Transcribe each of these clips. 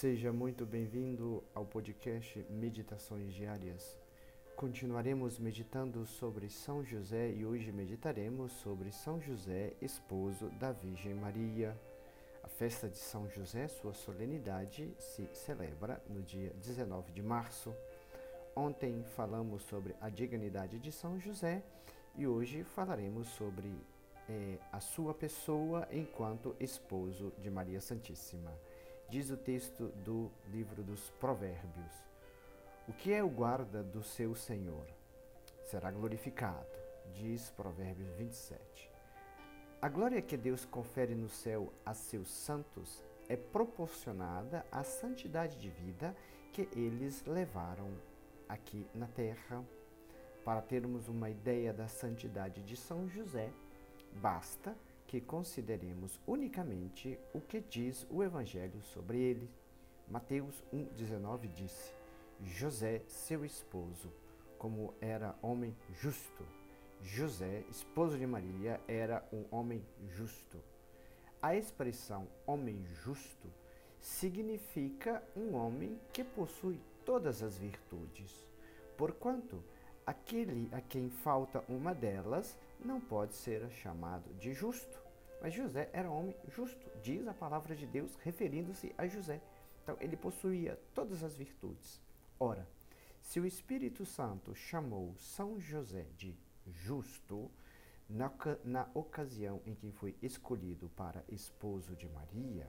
Seja muito bem-vindo ao podcast Meditações Diárias. Continuaremos meditando sobre São José e hoje meditaremos sobre São José, esposo da Virgem Maria. A festa de São José, sua solenidade, se celebra no dia 19 de março. Ontem falamos sobre a dignidade de São José e hoje falaremos sobre é, a sua pessoa enquanto esposo de Maria Santíssima. Diz o texto do livro dos Provérbios: O que é o guarda do seu Senhor? Será glorificado, diz Provérbios 27. A glória que Deus confere no céu a seus santos é proporcionada à santidade de vida que eles levaram aqui na terra. Para termos uma ideia da santidade de São José, basta que consideremos unicamente o que diz o Evangelho sobre ele. Mateus 1,19 disse: José, seu esposo, como era homem justo. José, esposo de Maria, era um homem justo. A expressão homem justo significa um homem que possui todas as virtudes, porquanto aquele a quem falta uma delas não pode ser chamado de justo. Mas José era homem justo, diz a palavra de Deus, referindo-se a José. Então, ele possuía todas as virtudes. Ora, se o Espírito Santo chamou São José de justo, na, na ocasião em que foi escolhido para esposo de Maria,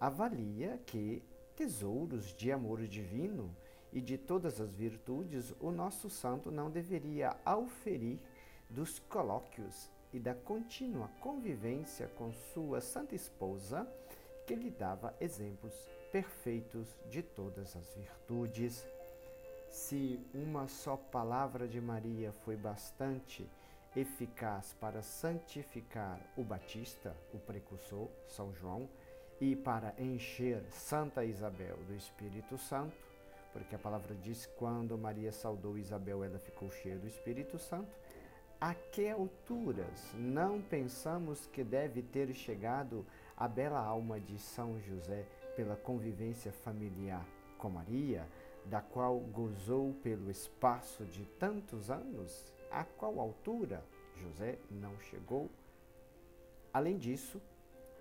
avalia que tesouros de amor divino e de todas as virtudes o nosso santo não deveria auferir dos colóquios e da contínua convivência com sua santa esposa, que lhe dava exemplos perfeitos de todas as virtudes. Se uma só palavra de Maria foi bastante eficaz para santificar o Batista, o precursor, São João, e para encher Santa Isabel do Espírito Santo, porque a palavra diz: quando Maria saudou Isabel, ela ficou cheia do Espírito Santo. A que alturas não pensamos que deve ter chegado a bela alma de São José pela convivência familiar com Maria, da qual gozou pelo espaço de tantos anos? A qual altura José não chegou? Além disso,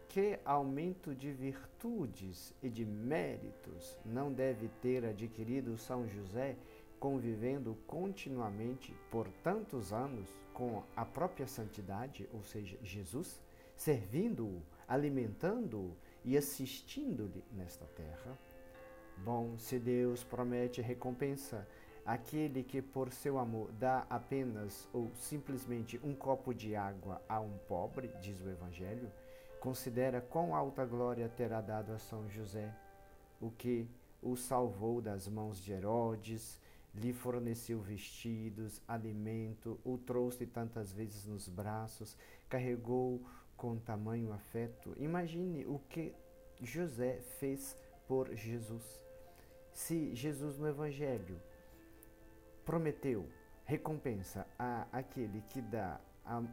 que aumento de virtudes e de méritos não deve ter adquirido São José convivendo continuamente por tantos anos com a própria santidade, ou seja, Jesus, servindo-o, alimentando-o e assistindo-lhe nesta terra? Bom, se Deus promete recompensa aquele que por seu amor dá apenas ou simplesmente um copo de água a um pobre, diz o Evangelho, Considera quão alta glória terá dado a São José, o que o salvou das mãos de Herodes, lhe forneceu vestidos, alimento, o trouxe tantas vezes nos braços, carregou com tamanho afeto. Imagine o que José fez por Jesus. Se Jesus no Evangelho prometeu recompensa a aquele que dá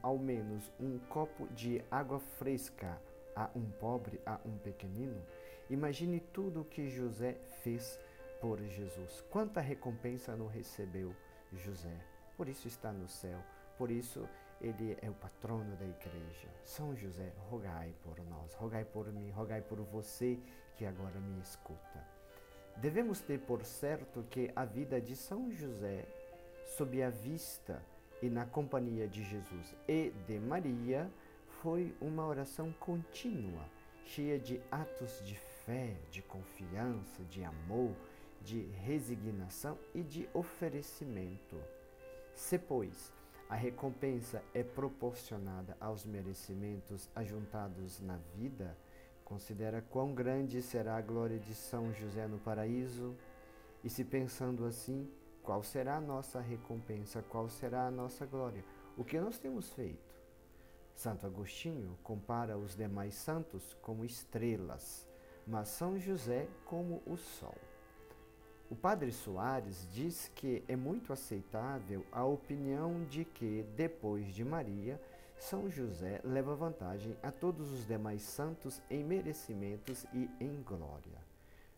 ao menos um copo de água fresca a um pobre, a um pequenino, imagine tudo o que José fez por Jesus. Quanta recompensa não recebeu José. Por isso está no céu. Por isso ele é o patrono da igreja. São José, rogai por nós, rogai por mim, rogai por você que agora me escuta. Devemos ter por certo que a vida de São José, sob a vista e na companhia de Jesus e de Maria, foi uma oração contínua, cheia de atos de fé, de confiança, de amor, de resignação e de oferecimento. Se, pois, a recompensa é proporcionada aos merecimentos ajuntados na vida, considera quão grande será a glória de São José no paraíso, e se pensando assim, qual será a nossa recompensa? Qual será a nossa glória? O que nós temos feito? Santo Agostinho compara os demais santos como estrelas, mas São José como o sol. O padre Soares diz que é muito aceitável a opinião de que, depois de Maria, São José leva vantagem a todos os demais santos em merecimentos e em glória.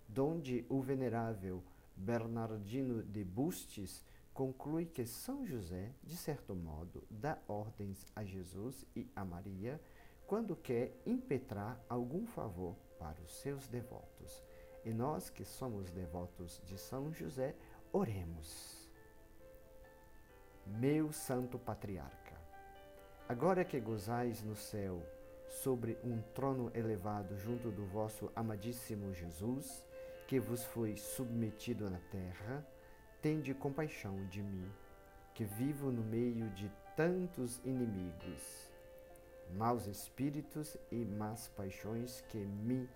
donde o venerável Bernardino de Bustes conclui que São José, de certo modo, dá ordens a Jesus e a Maria quando quer impetrar algum favor para os seus devotos. E nós que somos devotos de São José, oremos. Meu Santo Patriarca, agora que gozais no céu sobre um trono elevado junto do vosso amadíssimo Jesus, que vos foi submetido na terra, tende compaixão de mim, que vivo no meio de tantos inimigos, maus espíritos e más paixões que me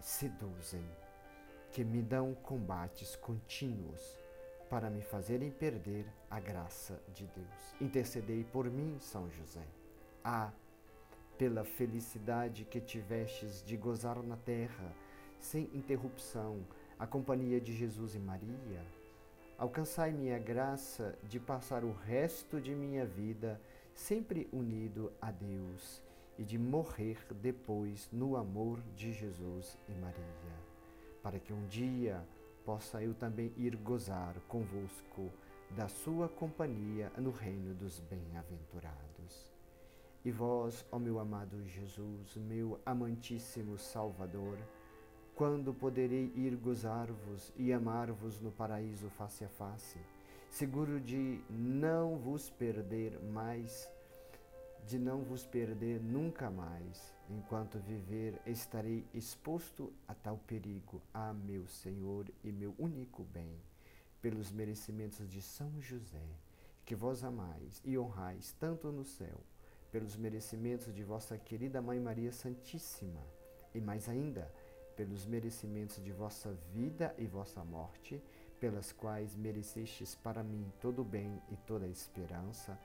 seduzem, que me dão combates contínuos para me fazerem perder a graça de Deus. Intercedei por mim, São José. Ah, pela felicidade que tivestes de gozar na terra, sem interrupção, a companhia de Jesus e Maria, alcançai-me a graça de passar o resto de minha vida sempre unido a Deus e de morrer depois no amor de Jesus e Maria, para que um dia possa eu também ir gozar convosco da sua companhia no reino dos bem-aventurados. E vós, ó meu amado Jesus, meu amantíssimo Salvador, quando poderei ir gozar-vos e amar-vos no paraíso face a face, seguro de não vos perder mais, de não vos perder nunca mais. Enquanto viver, estarei exposto a tal perigo. Ah, meu Senhor e meu único bem, pelos merecimentos de São José, que vós amais e honrais tanto no céu pelos merecimentos de vossa querida Mãe Maria Santíssima, e mais ainda, pelos merecimentos de vossa vida e vossa morte, pelas quais merecestes para mim todo o bem e toda a esperança,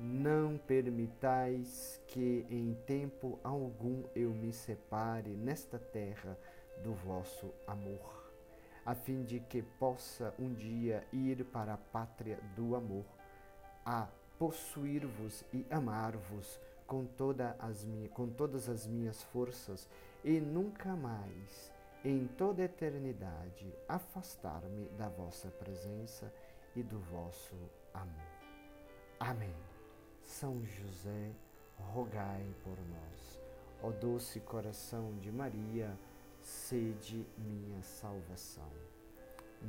não permitais que em tempo algum eu me separe nesta terra do vosso amor, a fim de que possa um dia ir para a pátria do amor, a possuir-vos e amar-vos com, toda com todas as minhas forças e nunca mais, em toda eternidade, afastar-me da vossa presença e do vosso amor. Amém. São José, rogai por nós. Ó doce coração de Maria, sede minha salvação.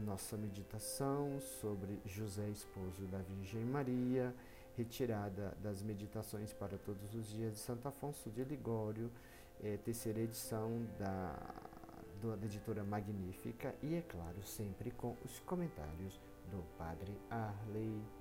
Nossa meditação sobre José, esposo da Virgem Maria retirada das Meditações para Todos os Dias de Santo Afonso de Ligório, é, terceira edição da, da editora Magnífica, e é claro, sempre com os comentários do Padre Arley.